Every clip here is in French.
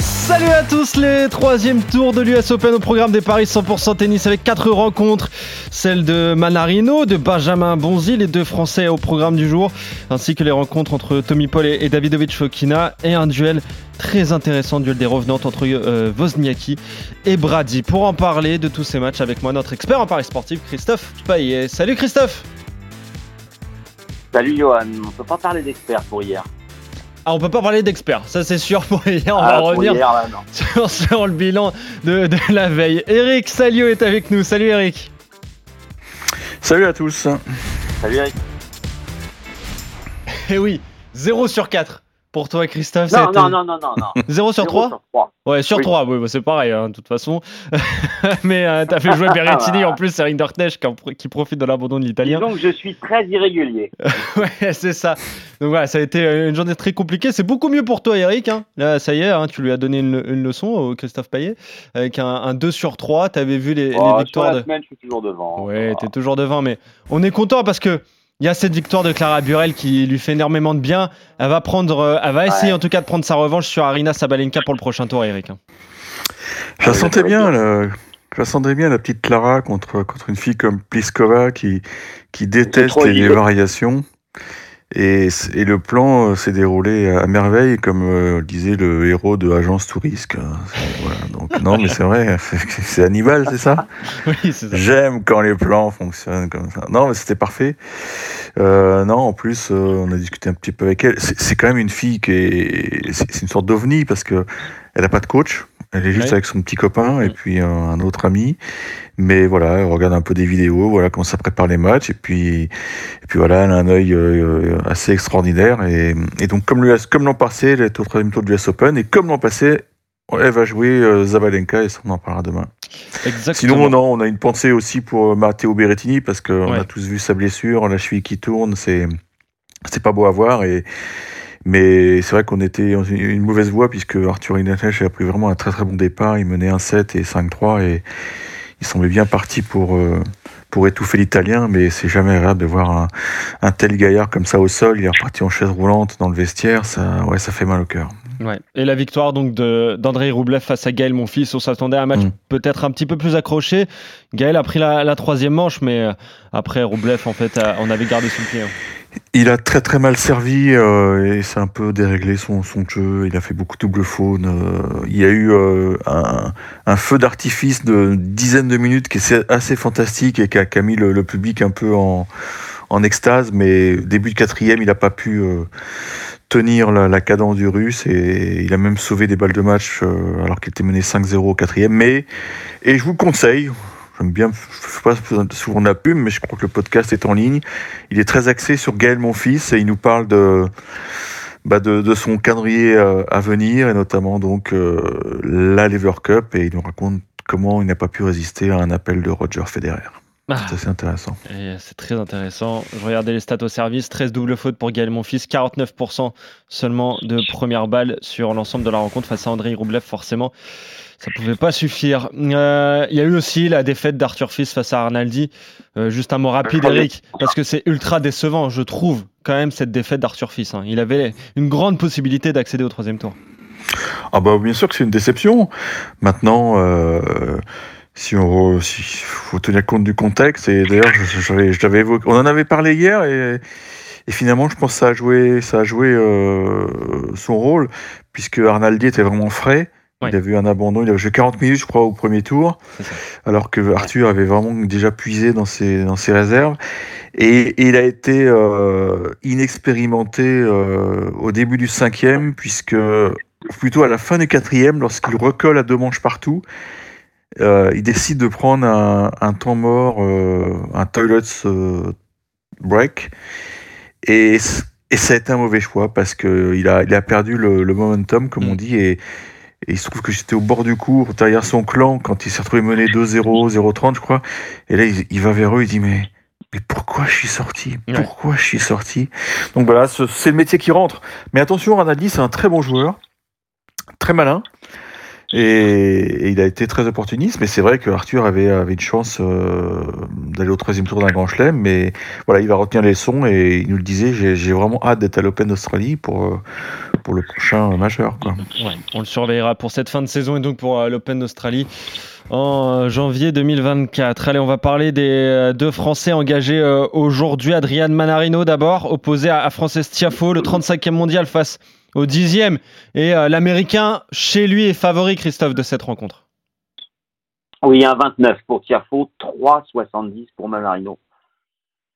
Salut à tous, les troisième tour de l'US Open au programme des paris 100% tennis avec quatre rencontres, celle de Manarino, de Benjamin Bonzi, les deux Français au programme du jour, ainsi que les rencontres entre Tommy Paul et Davidovic Fokina et un duel très intéressant, duel des revenantes entre euh, et Brady. Pour en parler de tous ces matchs avec moi, notre expert en paris sportif, Christophe Paillet. Salut Christophe Salut Johan, on peut pas parler d'expert pour hier. Ah, on peut pas parler d'experts, ça c'est sûr pour hier. On Ah, va revenir hier, là, non. sur, sur le bilan de, de la veille. Eric Salio est avec nous. Salut Eric. Salut à tous. Salut Eric. Eh oui, 0 sur 4 pour toi Christophe. Non, non, non, non, non, non. 0 sur 3 Sur 3. Ouais, sur Oui. 3, oui, bah, c'est pareil, hein, de toute façon. Mais euh, t'as fait jouer Berrettini, en plus c'est Rinderknecht qui, qui profite de l'abandon de l'italien. Que je suis très irrégulier. Ouais, c'est ça. Donc voilà, ça a été euh, une journée très compliquée. C'est beaucoup mieux pour toi, Eric. hein. Là, ça y est, hein, tu lui as donné une, une leçon au Christophe Payet. Avec un, un 2 sur 3, t'avais vu les, les Oh, sur victoires la de. semaine, je suis toujours devant. Ouais, t'es toujours devant, mais on est content parce que il y a cette victoire de Clara Burel qui lui fait énormément de bien. Elle va prendre, euh, elle va essayer Ouais. en tout cas de prendre sa revanche sur Arina Sabalenka pour le prochain tour, Eric. Je la sentais bien, la- je la sentais bien la petite Clara contre, contre une fille comme Pliskova qui, qui déteste les, variations. Et, le plan euh, s'est déroulé à merveille, comme euh, le disait le héros de Agence Touriste. quoi. C'est- voilà, donc, non, mais c'est vrai, c'est- Hannibal, c'est ça? Oui, c'est ça. J'aime quand les plans fonctionnent comme ça. Non, mais c'était parfait. Euh, non, en plus, euh, on a discuté un petit peu avec elle. C'est c'est quand même une fille qui est, c'est c'est une sorte d'ovni parce que elle a pas de coach. Elle est juste Ouais. avec son petit copain et Mm. puis euh, un autre ami. Mais voilà, elle regarde un peu des vidéos, voilà comment ça prépare les matchs et puis et puis voilà, elle a un œil euh, assez extraordinaire et, et donc comme l'US comme l'an passé, elle est au troisième tour du US Open et comme l'an passé, elle va jouer euh, Zabalenka et ça on en parlera demain. Exactement. Sinon, non, on a une pensée aussi pour euh, Matteo Berrettini parce qu'on Ouais. a tous vu sa blessure, la cheville qui tourne, c'est c'est pas beau à voir et mais c'est vrai qu'on était dans une mauvaise voie puisque Arthur Ignatech a pris vraiment un très très bon départ, il menait 1-7 et 5-3 et il semblait bien parti pour euh, pour étouffer l'italien, mais c'est jamais agréable de voir un, un tel gaillard comme ça au sol. Il est reparti en chaise roulante dans le vestiaire, ça, ouais, ça fait mal au cœur. Ouais. Et la victoire donc de d'Andrei Roublev face à Gaël Monfils, on s'attendait à un match Mm. peut-être un petit peu plus accroché. Gaël a pris la, la troisième manche, mais euh, après Roublev en fait, a- on avait gardé son pied. hein. Il a très très mal servi euh, et c'est un peu déréglé son, jeu. Il a fait beaucoup de double faune. euh, il y a eu euh, un, feu d'artifice de dizaines de minutes qui est assez fantastique et qui a, mis le, public un peu en, extase. Mais début de quatrième, il n'a pas pu tenir la, cadence du russe et il a même sauvé des balles de match alors qu'il était mené 5-0 au quatrième. Mais et je vous le conseille. J'aime bien, je ne fais pas souvent de la pub, mais je crois que le podcast est en ligne. Il est très axé sur Gaël Monfils et il nous parle de, bah de, de son calendrier euh, à venir et notamment donc euh, la Lever Cup et il nous raconte comment il n'a pas pu résister à un appel de Roger Federer. Ah, C'est assez intéressant. et c'est très intéressant. Je regardais les stats au service 13 double fautes pour Gaël Monfils, 49% seulement de première balle sur l'ensemble de la rencontre face à Andrei Roublev, forcément. Ça pouvait pas suffire. Euh, Il y a eu aussi la défaite d'Arthur Fils face à Arnaldi. Euh, juste un mot rapide, Eric, parce que c'est ultra décevant, je trouve, quand même, cette défaite d'Arthur Fils. hein. Il avait une grande possibilité d'accéder au troisième tour. Ah bah bien sûr que c'est une déception. Maintenant, euh, si on si- faut tenir compte du contexte et d'ailleurs je- j'avais je l'avais évoqué, on en avait parlé hier et, et finalement je pense que ça a joué ça a joué euh, son rôle puisque Arnaldi était vraiment frais. Ouais. Il avait eu un abandon, il avait joué 40 minutes je crois au premier tour, alors que Arthur avait vraiment déjà puisé dans ses dans ses réserves. Et, et il a été euh, inexpérimenté euh, au début du cinquième puisque plutôt à la fin du quatrième, lorsqu'il recolle à deux manches partout, euh, il décide de prendre un, un temps mort, un toilet break, et, ça a été un mauvais choix parce que il a, il a perdu le, le momentum, comme on Mm. dit, et, et il se trouve que j'étais au bord du cours, derrière son clan, quand il s'est retrouvé mené 2-0, 0-30, je crois, et là il, il va vers eux, il dit mais mais pourquoi je suis sorti? Pourquoi je suis sorti? Donc voilà, ce- c'est le métier qui rentre. Mais attention, Ranaldi, c'est un très bon joueur. très malin. Et, et il a été très opportuniste, mais c'est vrai que Arthur avait, avait une chance euh, d'aller au troisième tour d'un grand chelem, mais voilà, il va retenir les leçons et il nous le disait, j'ai j'ai vraiment hâte d'être à l'Open d'Australie pour, euh, pour le prochain majeur. Quoi. Ouais, on le surveillera pour cette fin de saison et donc pour euh, l'Open d'Australie en euh, janvier 2024. Allez, on va parler des euh, deux Français engagés euh, aujourd'hui. Adrian Manarino d'abord, opposé à, à Frances Tiafo, le 35e mondial face au 10e. Et euh, l'Américain, chez lui, est favori, Christophe, de cette rencontre. Oui, un 29 pour Tiafo, 3,70 pour Manarino.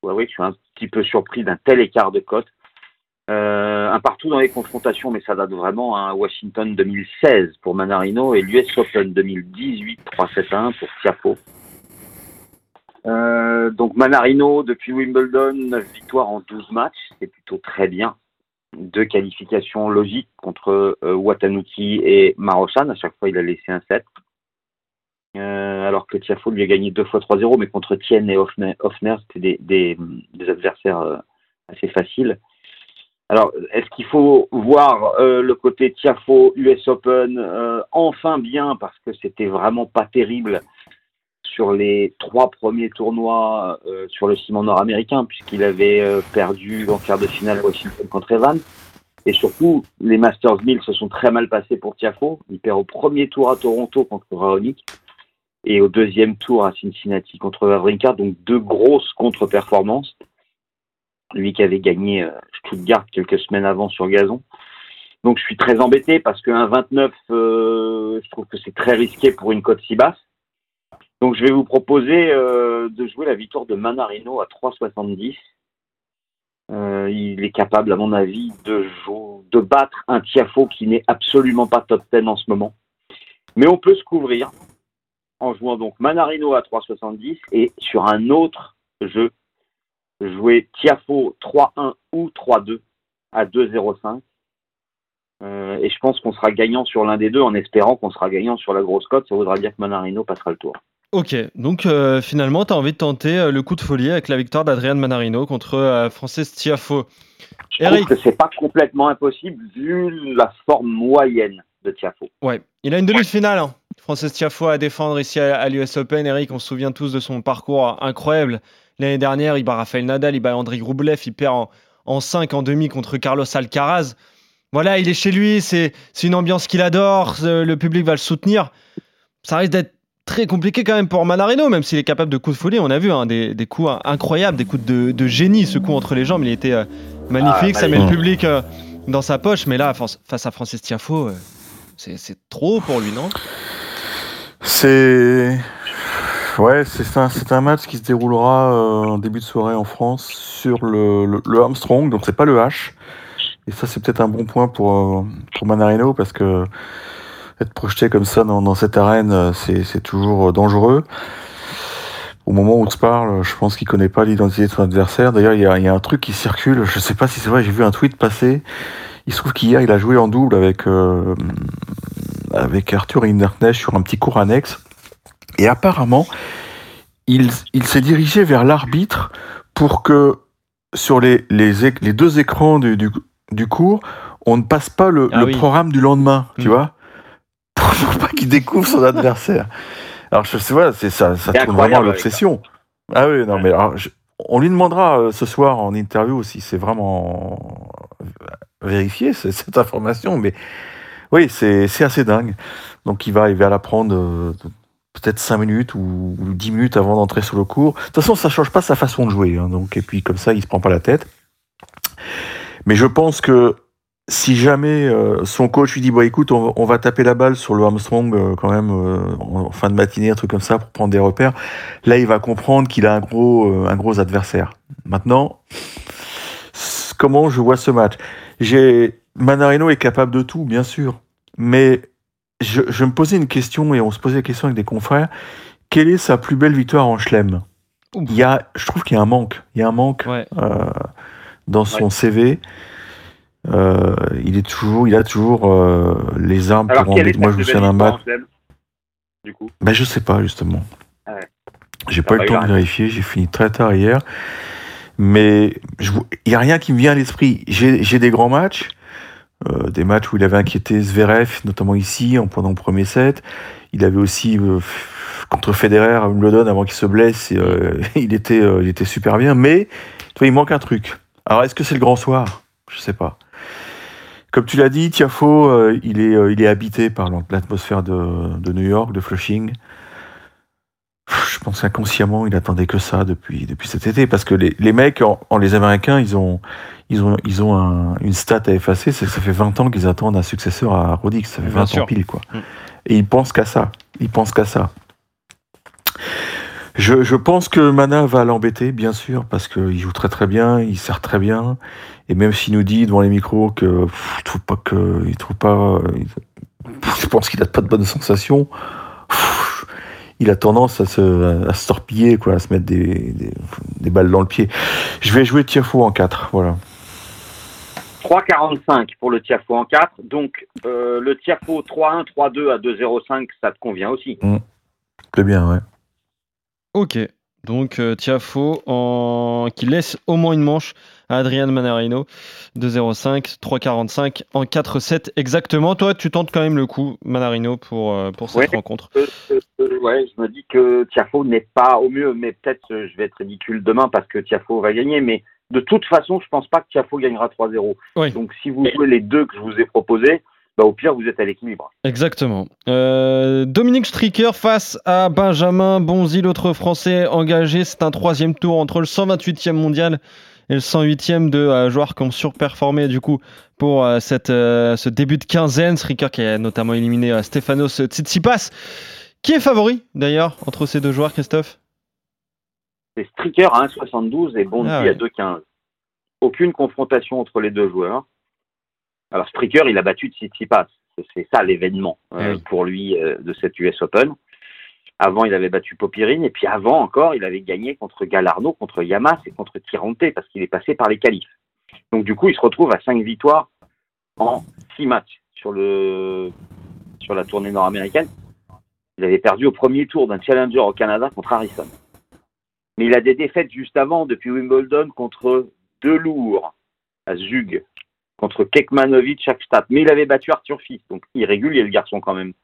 Ouais, oui, je suis un petit peu surpris d'un tel écart de cote. Euh, un partout dans les confrontations, mais ça date vraiment à Washington 2016 pour Manarino et l'US Open 2018, 3-7-1 pour Tiafo. Euh, donc Manarino, depuis Wimbledon, 9 victoires en 12 matchs, c'est plutôt très bien. Deux qualifications logiques contre euh, Watanuki et Marochan. À chaque fois, il a laissé un 7. Euh, alors que Tiafo lui a gagné deux fois 3-0, mais contre Tien et Hoffner, c'était des, adversaires assez faciles. Alors, est-ce qu'il faut voir euh, le côté Tiafo US Open euh, enfin bien parce que c'était vraiment pas terrible sur les trois premiers tournois euh, sur le ciment nord-américain puisqu'il avait perdu en quart de finale Washington contre Evan. Et surtout, les Masters 1000 se sont très mal passés pour Tiafo. Il perd au premier tour à Toronto contre Raonic et au deuxième tour à Cincinnati contre Wawrinka. Donc deux grosses contre-performances. Lui qui avait gagné euh, Stuttgart quelques semaines avant sur gazon. Donc je suis très embêté parce qu'un 29, euh, je trouve que c'est très risqué pour une cote si basse. Donc je vais vous proposer euh, de jouer la victoire de Manarino à 3,70. Euh, il est capable, à mon avis, de, jou- de battre un Tiafo qui n'est absolument pas top 10 en ce moment. Mais on peut se couvrir en jouant donc Manarino à 3,70 et sur un autre jeu, jouer Tiafo 3-1 ou 3-2 à 2,05. Euh, et je pense qu'on sera gagnant sur l'un des deux en espérant qu'on sera gagnant sur la grosse cote. Ça voudra dire que Manarino passera le tour. Ok, donc euh, finalement, tu as envie de tenter euh, le coup de folie avec la victoire d'Adrian Manarino contre euh, Frances Tiafo. Je Eric. trouve que c'est pas complètement impossible vu la forme moyenne de Tiafo. Ouais, il a une demi-finale. Hein. Frances Tiafo à défendre ici à, à l'US Open. Eric, on se souvient tous de son parcours incroyable. L'année dernière, il bat Rafael Nadal, il bat Andrei Rublev, il perd en, en 5 en demi contre Carlos Alcaraz. Voilà, il est chez lui, c'est une ambiance qu'il adore, euh, le public va le soutenir. Ça risque d'être très compliqué quand même pour Manarino, même s'il est capable de coups de folie. On a vu hein, des, des coups incroyables, des coups de, de génie, ce coup entre les jambes, il était euh, magnifique, Ah, ça met le public euh, dans sa poche. Mais là, face à Francis Tiafo, euh, c'est trop pour lui, non? C'est. Ouais, c'est un, un match qui se déroulera euh, en début de soirée en France sur le, le, le Armstrong, donc c'est pas le H. Et ça, c'est peut-être un bon point pour, euh, pour Manarino parce que être projeté comme ça dans, dans cette arène, euh, c'est toujours dangereux. Au moment où on se parle, je pense qu'il connaît pas l'identité de son adversaire. D'ailleurs, il y y a un truc qui circule. Je sais pas si c'est vrai. J'ai vu un tweet passer. Il se trouve qu'hier, il a joué en double avec euh, avec Arthur Hinderknecht sur un petit cours annexe. Et apparemment, il, il s'est dirigé vers l'arbitre pour que sur les, les, deux écrans du, du, du cours, on ne passe pas le, Ah le oui. programme du lendemain, tu Mm. vois Pour pas qu'il découvre son adversaire. Alors, je sais, voilà, c'est ça, ça C'est tourne vraiment à l'obsession. Ah oui, non, mais alors, je- on lui demandera euh, ce soir en interview si c'est vraiment vérifié c- cette information, mais oui, c'est c'est assez dingue. Donc il va, il va la prendre euh, peut-être 5 minutes ou, ou 10 minutes avant d'entrer sur le cours. De toute façon, ça change pas sa façon de jouer. hein, donc, et puis comme ça, il se prend pas la tête. Mais je pense que si jamais euh, son coach lui dit bon écoute on, on va taper la balle sur le Armstrong euh, quand même euh, en fin de matinée un truc comme ça pour prendre des repères là il va comprendre qu'il a un gros euh, un gros adversaire maintenant comment je vois ce match? Manarino est capable de tout bien sûr mais je, je me posais une question et on se posait la question avec des confrères quelle est sa plus belle victoire en chelem? Il y a je trouve qu'il y a un manque il y a un manque Ouais. euh, dans son CV. Euh, il est toujours, il a toujours euh, les armes Alors pour en Moi, je me souviens d'un match. Du coup, Ben, je sais pas justement. Ah ouais. J'ai pas eu le temps de vérifier. J'ai fini très tard hier. Mais il y a rien qui me vient à l'esprit. J'ai j'ai des grands matchs. Euh, des matchs où il avait inquiété Zverev, notamment ici, en pendant le premier set. Il avait aussi euh, contre Federer à Wimbledon avant qu'il se blesse. Et, euh, il était, il était super bien, mais tu vois, il manque un truc. Alors, est-ce que c'est le grand soir? Je sais pas. Comme tu l'as dit, Tiafo, il, est, il est habité par l'atmosphère de, New York, de Flushing. Je pense qu'inconsciemment, il attendait que ça depuis, depuis cet été, parce que les, les mecs, en, en, les Américains, ils ont, ils ont, ils ont un, une stat à effacer, c'est que ça fait 20 ans qu'ils attendent un successeur à Rodix, ça fait 20 Bien ans pile, quoi. Mm. Et ils pensent qu'à ça, ils pensent qu'à ça. Je, je, pense que Mana va l'embêter, bien sûr, parce qu'il joue très très bien, il sert très bien, et même s'il nous dit devant les micros que pff, il trouve pas que, il trouve pas, il, je pense qu'il a pas de bonnes sensations. Pff, il a tendance à se, à se torpiller, quoi, à se mettre des, des, des balles dans le pied. Je vais jouer Tiafo en 4, voilà. 3,45 pour le Tiafo en 4. Donc, euh, le Tiafo 3-1, 3-2 à 2,05, ça te convient aussi. Mmh. C'est bien, ouais. Ok. Donc, euh, Tiafo en... qui laisse au moins une manche à Adrian Manarino. 2,05, 3,45 en 4-7 exactement. Toi, tu tentes quand même le coup, Manarino, pour, euh, pour cette ouais, rencontre. Euh, ouais, je me dis que Tiafo n'est pas au mieux, mais peut-être je vais être ridicule demain parce que Tiafo va gagner. Mais de toute façon, je pense pas que Tiafo gagnera 3-0. Oui. Donc si vous jouez les deux que je vous ai proposés, bah, au pire, vous êtes à l'équilibre. Exactement. Euh, Dominique Stricker face à Benjamin Bonzi, l'autre Français engagé. C'est un troisième tour entre le 128e mondial et le 108e de euh, joueurs qui ont surperformé du coup pour euh, cette, ce début de quinzaine. Stricker qui a notamment éliminé Stefanos Tsitsipas. Qui est favori d'ailleurs entre ces deux joueurs, Christophe? C'est Stricker à 1,72 et Ah ouais. à 2,15. Aucune confrontation entre les deux joueurs. Alors Stricker, il a battu Tsitsipas. C'est- ça l'événement euh, Ah pour lui euh, de cette US Open. Avant, il avait battu Popirine et puis avant encore, il avait gagné contre Galarno, contre Yamas et contre Tirante parce qu'il est passé par les qualifs. Donc du coup, il se retrouve à 5 victoires en 6 matchs sur, le, la tournée nord-américaine. Il avait perdu au premier tour d'un challenger au Canada contre Harrison. Mais il a des défaites juste avant, depuis Wimbledon, contre Delour à Zug, contre Kekmanovic à. Mais il avait battu Arthur Fils, donc irrégulier le garçon quand même.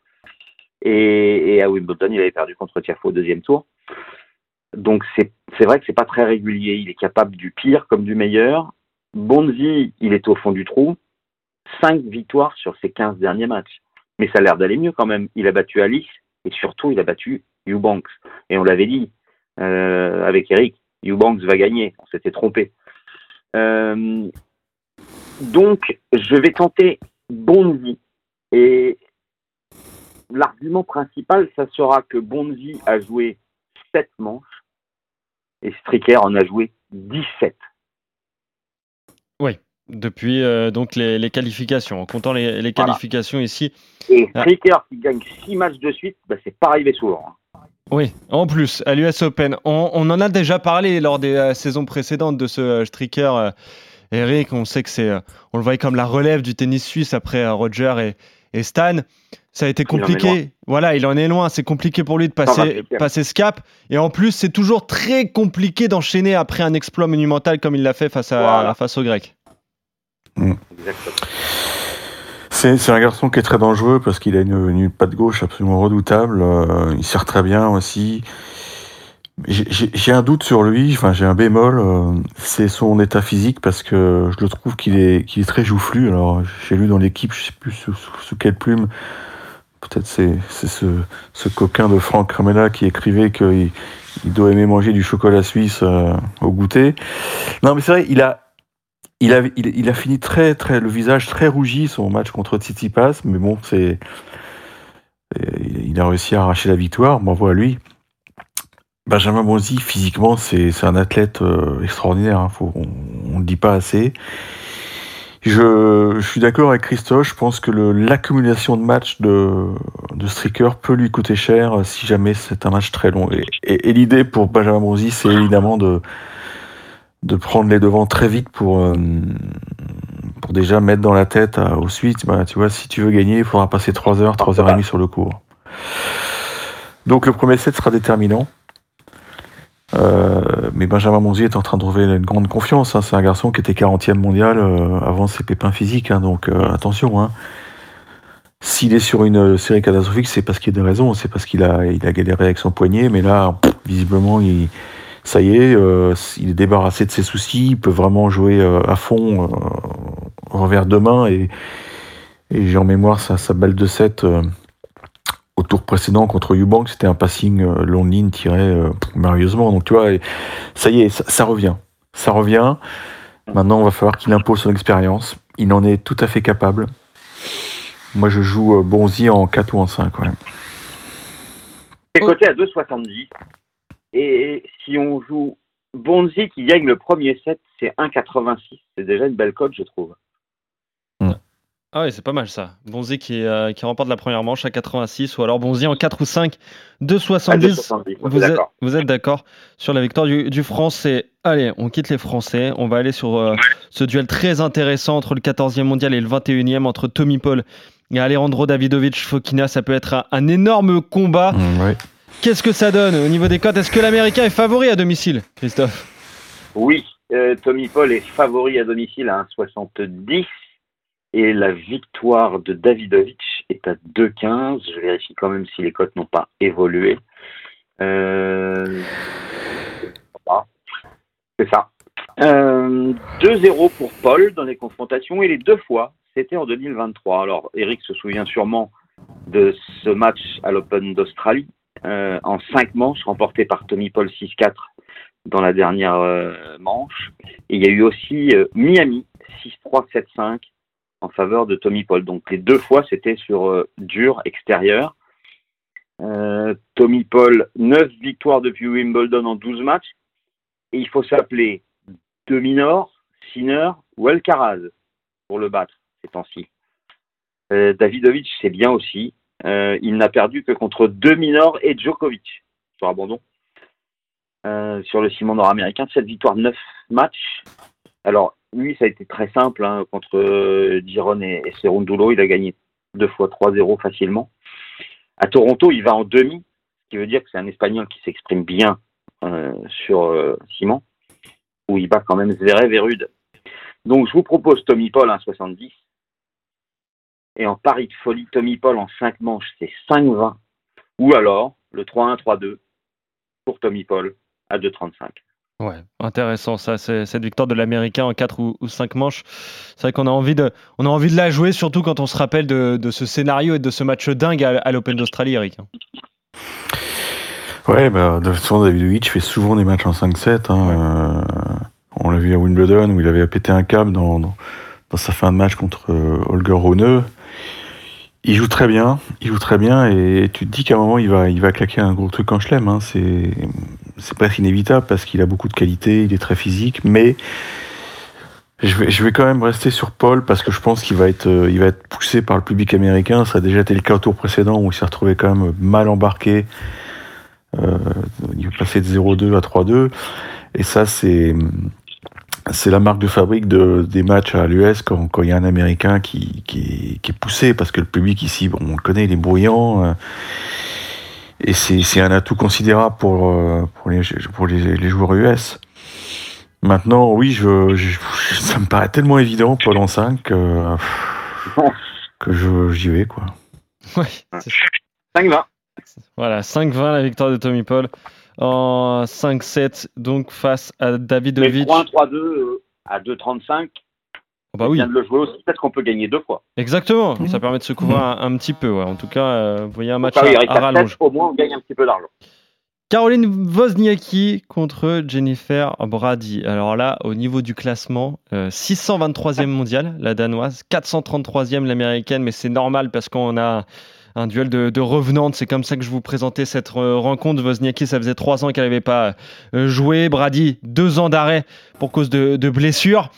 Et, et à Wimbledon, il avait perdu contre Tiafo au deuxième tour. Donc c'est vrai que c'est pas très régulier. Il est capable du pire comme du meilleur. Bonzi, il est au fond du trou. Cinq victoires sur ses 15 derniers matchs. Mais ça a l'air d'aller mieux quand même. Il a battu Alice et surtout il a battu Eubanks. Et on l'avait dit, euh, avec Eric, Eubanks va gagner. On s'était trompé. Euh, donc, je vais tenter Bonzi. Et l'argument principal, ça sera que Bonzi a joué 7 manches et Stricker en a joué 17. Depuis euh, donc les, les qualifications, en comptant les, les Voilà. qualifications ici. Et Ah. Stricker qui gagne 6 matchs de suite, bah, c'est pas arrivé souvent. hein. Oui, en plus, à l'US Open, on, on en a déjà parlé lors des euh, saisons précédentes de ce euh, Stricker. euh, Eric, on sait que c'est, on le voyait comme la relève du tennis suisse après Roger et, et Stan. Ça a été Il compliqué. Voilà, il en est loin. C'est compliqué pour lui de passer, 128e. passer ce cap. Et en plus, c'est toujours très compliqué d'enchaîner après un exploit monumental comme il l'a fait face, à, Voilà. face aux Grecs. Exactement. C'est un garçon qui est très dangereux parce qu'il a une, une patte gauche absolument redoutable. euh, il sert très bien aussi. J'ai- un doute sur lui, enfin j'ai un bémol, euh, c'est son état physique parce que je le trouve qu'il est, qu'il est très joufflu. Alors j'ai lu dans l'équipe, je sais plus sous, sous- sous quelle plume, peut-être c'est ce, ce coquin de Franck Ramella qui écrivait qu'il il doit aimer manger du chocolat suisse euh, au goûter. Non mais c'est vrai, il a, il a, il, a fini très, très, le visage très rougi son match contre Tsitsipas, mais bon, c'est, il a réussi à arracher la victoire. Bravo à lui. Benjamin Bonzi, physiquement, c'est, un athlète euh, extraordinaire. hein. On, on le dit pas assez. Je, je suis d'accord avec Christophe. Je pense que l'accumulation de matchs de, de Stricker peut lui coûter cher euh, si jamais c'est un match très long. Et, et- l'idée pour Benjamin Bonzi, c'est évidemment de, de prendre les devants très vite pour, euh, pour déjà mettre dans la tête à- aux suites. Bah, tu vois, si tu veux gagner, il faudra passer 3 heures, 3 heures et demie sur le cours. Donc le premier set sera déterminant. Euh, mais Benjamin Bonzi est en train de trouver une grande confiance. hein. C'est un garçon qui était 40e mondial euh, avant ses pépins physiques. hein. donc euh, attention. hein. S'il est sur une euh, série catastrophique, c'est parce qu'il y a des raisons. C'est parce qu'il a, il a galéré avec son poignet. Mais là, visiblement, il, ça y est, euh, il est débarrassé de ses soucis. Il peut vraiment jouer à fond euh, revers de main. Et, et j'ai en mémoire sa, sa balle de 7 euh, au tour précédent contre Eubank. C'était un passing euh, long ligne tiré euh, merveilleusement. Donc tu vois, ça y est, ça, revient. Ça revient. Maintenant, on va falloir qu'il impose son expérience. Il en est tout à fait capable. Moi, je joue euh, Bonzi en 4 ou en 5. Ouais. C'est coté à 2,70. Et si on joue Bonzi qui gagne le premier set, c'est 1,86. C'est déjà une belle cote, je trouve. Ah oui, c'est pas mal ça. Bonzi qui, euh, qui remporte la première manche à 86 ou alors Bonzi en 4 ou 5, À 2,70. 2,70. Vous êtes, D'accord. vous êtes d'accord sur la victoire du, du Français. Allez, on quitte les Français. On va aller sur euh, ce duel très intéressant entre le 14e mondial et le 21e entre Tommy Paul et Alejandro Davidovic Fokina. Ça peut être un, un énorme combat. Mm, ouais. Qu'est-ce que ça donne au niveau des cotes? Est-ce que l'Américain est favori à domicile, Christophe? Oui, euh, Tommy Paul est favori à domicile à 1,70 et la victoire de Davidovic est à 2,15. Je vérifie quand même si les cotes n'ont pas évolué. Euh... C'est ça. Euh, 2-0 pour Paul dans les confrontations et les deux fois, c'était en 2023. Alors, Eric se souvient sûrement de ce match à l'Open d'Australie euh, en 5 manches remporté par Tommy Paul 6-4 dans la dernière euh, manche. Et il y a eu aussi euh, Miami 6-3-7-5 en faveur de Tommy Paul. Donc les deux fois, c'était sur euh, dur extérieur. Euh, Tommy Paul, 9 victoires depuis Wimbledon en 12 matchs. Et il faut s'appeler Dominor, Sinner ou Alcaraz pour le battre ces temps-ci. Euh, Davidovic, c'est bien aussi. Il n'a perdu que contre Dominor et Djokovic sur abandon. Sur le ciment nord-américain, 7 victoires, 9 matchs. Alors, lui, ça a été très simple hein, contre euh, Giron et, et Cerundolo. Il a gagné deux fois 3-0 facilement. À Toronto, il va en demi, ce qui veut dire que c'est un Espagnol qui s'exprime bien euh, sur euh, ciment, où il bat quand même Zverev et Rude. Donc, je vous propose Tommy Paul à 70. Et en pari de folie, Tommy Paul en 5 manches, c'est 5-20. Ou alors, le 3-1-3-2 pour Tommy Paul à 2,35. Ouais, intéressant ça, c'est- cette victoire de l'Américain en 4 ou, 5 manches. C'est vrai qu'on a envie de, on a envie de la jouer, surtout quand on se rappelle de, de ce scénario et de ce match dingue à, à l'Open d'Australie, Eric. Ouais, bah, de toute façon, Davidovic fait souvent des matchs en 5-7. hein, euh, on l'a vu à Wimbledon où il avait pété un câble dans, dans, dans sa fin de match contre euh, Holger Rune. Il joue très bien, il joue très bien et tu te dis qu'à un moment il va, il va claquer un gros truc en chelem. Hein. C'est, c'est presque inévitable parce qu'il a beaucoup de qualité, il est très physique, mais je vais, quand même rester sur Paul parce que je pense qu'il va être, euh, il va être poussé par le public américain. Ça a déjà été le cas au tour précédent où il s'est retrouvé quand même mal embarqué. Euh, il est passé de 0-2 à 3-2. Et ça, c'est, c'est la marque de fabrique de, des matchs à l'US quand, il y a un Américain qui, qui est poussé parce que le public ici, bon, on le connaît, il est bruyant. euh, et c'est, c'est un atout considérable pour, euh, pour, les, pour les, les joueurs US. Maintenant, oui, je, je- ça me paraît tellement évident, Paul en 5, que, que je, j'y vais, quoi. Ouais, c'est- 5-20. voilà, 5-20 la victoire de Tommy Paul en 5-7, donc face à Mais Davidovic. 3-1-3-2 euh, à 2,35, Oh bah on oui, de le jouer aussi. Peut-être qu'on peut gagner deux fois. exactement. Ça permet de se couvrir un, un petit peu. ouais. En tout cas, euh, vous voyez un match Ah oui, à, à rallonge. tête, au moins, on gagne un petit peu d'argent. Caroline Wozniacki contre Jennifer Brady. Alors là, au niveau du classement, euh, 623e mondiale, la danoise, 433e l'américaine, mais c'est normal parce qu'on a un duel de, de revenantes. C'est comme ça que je vous présentais cette euh, rencontre. Wozniacki, ça faisait trois ans qu'elle n'avait pas euh, joué. Brady, deux ans d'arrêt pour cause de, de blessures.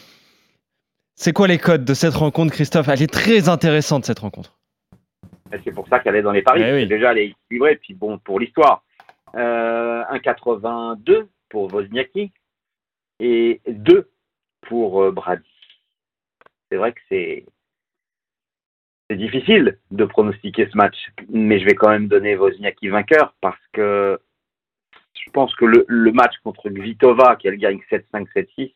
C'est quoi les codes de cette rencontre, Christophe? Elle est très intéressante, cette rencontre. Et C'est pour ça qu'elle est dans les paris. Eh oui. Déjà, elle est équilibrée. Puis bon, pour l'histoire, euh, 1,82 pour Wozniacki et 2 pour euh, Brady. C'est vrai que c'est c'est difficile de pronostiquer ce match, mais je vais quand même donner Wozniacki vainqueur parce que je pense que le, le match contre Kvitova, qu'elle gagne 7-5, 7-6,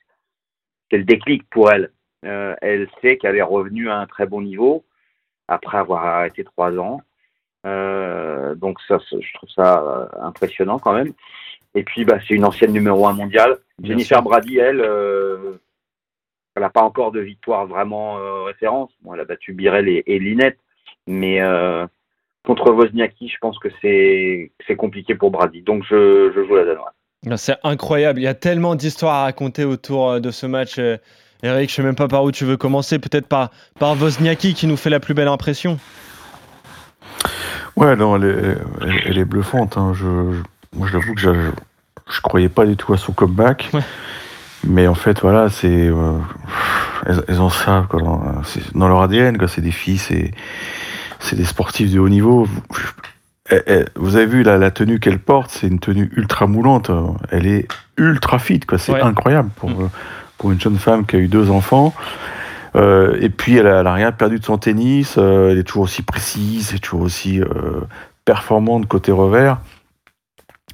c'est le déclic pour elle. Euh, elle sait qu'elle est revenue à un très bon niveau après avoir arrêté trois ans. Euh, donc ça, je trouve ça euh, impressionnant quand même. Et puis, bah, c'est une ancienne numéro un mondiale. Bien Jennifer sûr. Brady, elle, euh, elle n'a pas encore de victoire vraiment référence. Bon, elle a battu Birel et, et Linette, mais contre Wozniacki, je pense que c'est compliqué pour Brady. Donc, je, je joue la Danoise. C'est incroyable. Il y a tellement d'histoires à raconter autour de ce match. Euh, Eric, je sais même pas par où tu veux commencer. Peut-être par, par Wozniacki qui nous fait la plus belle impression. Ouais, non, elle est, elle, elle est bluffante. hein. Je, je- moi, j'avoue que je, je croyais pas du tout à son comeback. Ouais. Mais en fait, voilà, c'est. euh, elles, elles ont ça quoi, dans, leur ADN. quoi. C'est des filles, c'est, c'est des sportifs de haut niveau. Vous, elle- vous avez vu la, la tenue qu'elle porte, c'est une tenue ultra moulante. Elle est ultra fit, quoi. C'est Ouais. incroyable pour, Mm. Pour une jeune femme qui a eu deux enfants. Euh, et puis, elle a, elle a rien perdu de son tennis. euh, elle est toujours aussi précise, elle est toujours aussi euh, performante côté revers.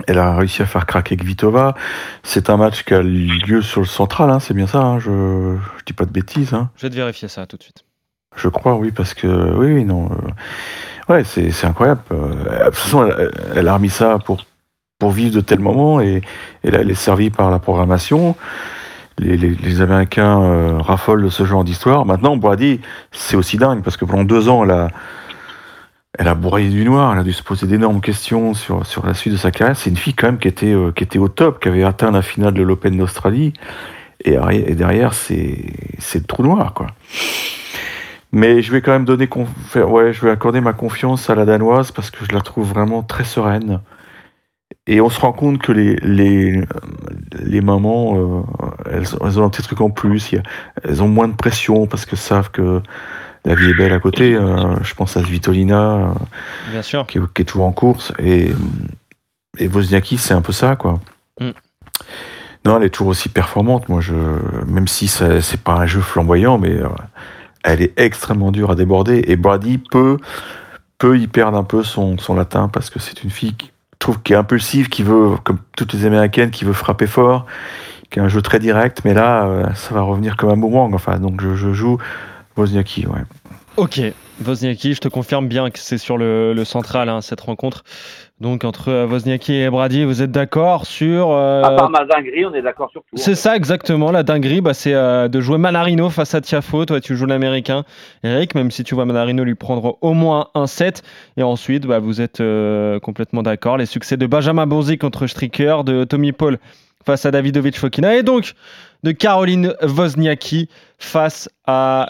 Elle a réussi à faire craquer Kvitova. C'est un match qui a lieu sur le central, hein, c'est bien ça. hein, je, je dis pas de bêtises. hein. Je vais te vérifier ça tout de suite. Je crois, oui, parce que oui, oui, non. ouais, c'est c'est incroyable. De toute façon, elle, elle a remis ça pour pour vivre de tels moments et, et là, elle est servie par la programmation. Les, Américains euh, raffolent de ce genre d'histoire. Maintenant, Brady, c'est aussi dingue parce que pendant deux ans, elle a elle a broyé du noir. Elle a dû se poser d'énormes questions sur sur la suite de sa carrière. C'est une fille quand même qui était euh, qui était au top, qui avait atteint la finale de l'Open d'Australie. Et, derrière, c'est le trou noir, quoi. Mais je vais quand même donner, ouais, je vais accorder ma confiance à la danoise parce que je la trouve vraiment très sereine. Et on se rend compte que les les les mamans, euh, elles, elles ont un petit truc en plus. A- elles ont moins de pression parce qu'elles savent que la vie est belle à côté. Euh, je pense à Svitolina euh, Bien sûr. qui, est- qui est toujours en course et et Wozniacki, c'est un peu ça, quoi. Mm. Non, elle est toujours aussi performante. Moi, je même si c'est pas un jeu flamboyant, mais euh, elle est extrêmement dure à déborder. Et Brady peut, peut y perdre un peu son, son latin parce que c'est une fille qui trouve qui est impulsive, qui veut, comme toutes les américaines, qui veut frapper fort, qui a un jeu très direct. Mais là, euh, ça va revenir comme un boomerang. Enfin, donc je, je joue Wozniacki, ouais. Ok, Wozniacki, je te confirme bien que c'est sur le, le central hein, cette rencontre. Donc entre Wozniacki et Brady, vous êtes d'accord sur euh, À part ma dinguerie, on est d'accord sur tout. C'est ça exactement, la dinguerie, bah, c'est euh, de jouer Manarino face à Tiafo. Toi, tu joues l'américain, Eric, même si tu vois Manarino lui prendre au moins un set. Et ensuite, bah, vous êtes euh, complètement d'accord. Les succès de Benjamin Bonzi contre Stricker, de Tommy Paul face à Davidovic Fokina, et donc de Caroline Wozniacki face à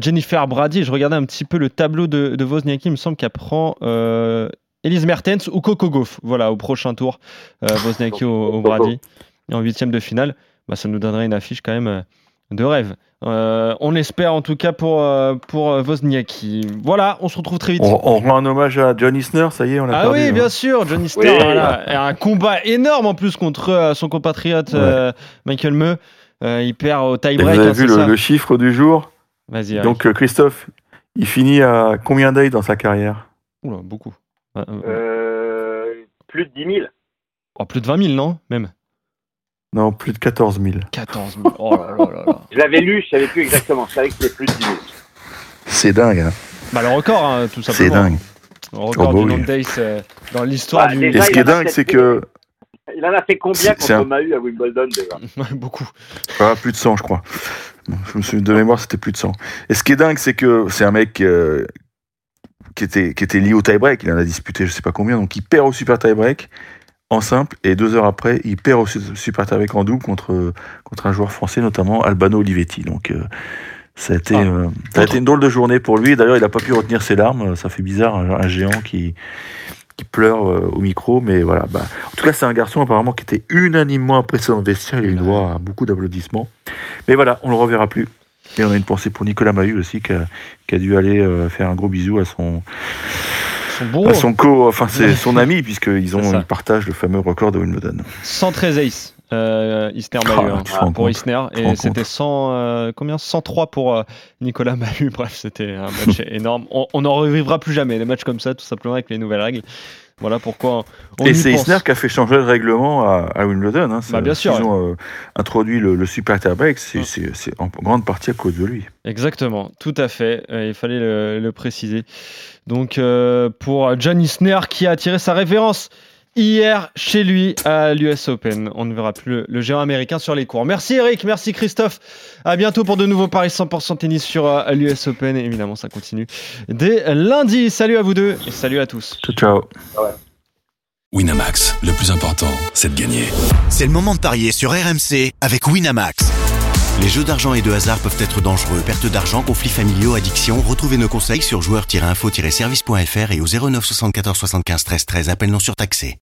Jennifer Brady. Je regardais un petit peu le tableau de, de Wozniacki, il me semble qu'elle prend. Euh, Elise Mertens ou Coco Gauff, voilà, au prochain tour, euh, Wozniacki au, au Brady, et en huitième de finale bah, ça nous donnerait une affiche quand même euh, de rêve. Euh, on l'espère en tout cas pour, euh, pour euh, Wozniacki. Voilà, on se retrouve très vite. On, on rend un hommage à John Isner, ça y est, on l'a ah perdu. oui, hein. bien sûr, Oui. voilà. Et un combat énorme en plus contre euh, son compatriote euh, Michael Meux. Euh, il perd au Et tie-break. vous avez hein, vu le, ça le chiffre du jour? Vas-y. Donc euh, Christophe, il finit à combien d'ailes dans sa carrière? Oula, beaucoup. Euh, plus de 10 000. oh, plus de 20 000, non Même? Non, plus de 14 000. 14 000. Oh là là là là. Je l'avais lu, je savais plus exactement. Je savais que c'était plus de 10 000. C'est dingue, hein Bah, le record, hein, tout c'est simplement. dingue. Le record Oh, bah du oui. euh, dans l'histoire Bah, du. déjà, Et ce qui il est en a dingue, c'est que. Il en a fait combien C'est- c'est contre un- Mahu à Wimbledon déjà? Beaucoup. Ah, plus de 100, je crois. Je me souviens de mémoire, c'était plus de 100. Et ce qui est dingue, c'est que c'est un mec euh, qui, était, qui était lié au tie-break. Il en a disputé je sais pas combien. Donc il perd au super tie-break en simple. Et deux heures après, il perd au su- super tie-break en double contre, contre un joueur français, notamment Albano Olivetti. Donc euh, ça a, été, Ah. euh, ça a été une drôle de journée pour lui. D'ailleurs, il n'a pas pu retenir ses larmes. Ça fait bizarre, un, un géant qui, qui pleure euh, au micro. Mais voilà. Bah, en tout cas, c'est un garçon apparemment qui était unanimement apprécié dans le vestiaire. Il à beaucoup d'applaudissements. Mais voilà, on le reverra plus. Et on a une pensée pour Nicolas Mahut aussi, qui a, qui a dû aller euh, faire un gros bisou à son, à son co, enfin c'est son ami, puisqu'ils ils partagent le fameux record de Wimbledon. 113 aces euh, Isner Ah, Mahut, hein, pour Isner. Et c'était compte. 100, euh, combien? 103 pour euh, Nicolas Mahut. Bref, c'était un match énorme. On n'en revivra plus jamais, les matchs comme ça, tout simplement avec les nouvelles règles. Voilà pourquoi on Et c'est. Isner qui a fait changer le règlement à, à Wimbledon. Hein. Bah, bien sûr, Ils ont euh, introduit le, le super tiebreak, c'est en grande partie à cause de lui. Exactement, tout à fait. Euh, il fallait le, le préciser. Donc pour John Isner qui a attiré sa révérence hier chez lui à l'US Open. On ne verra plus le, le géant américain sur les cours. Merci Eric, merci Christophe. À bientôt pour de nouveaux paris 100% tennis sur euh, l'US Open. Et évidemment, ça continue dès lundi. Salut à vous deux et salut à tous. Ciao, ciao. Winamax, le plus important, c'est de gagner. C'est le moment de parier sur RMC avec Winamax. Les jeux d'argent et de hasard peuvent être dangereux. Perte d'argent, conflits familiaux, addiction. Retrouvez nos conseils sur joueurs-info-service.fr et au 09 74 75 13 13. Appel non surtaxé.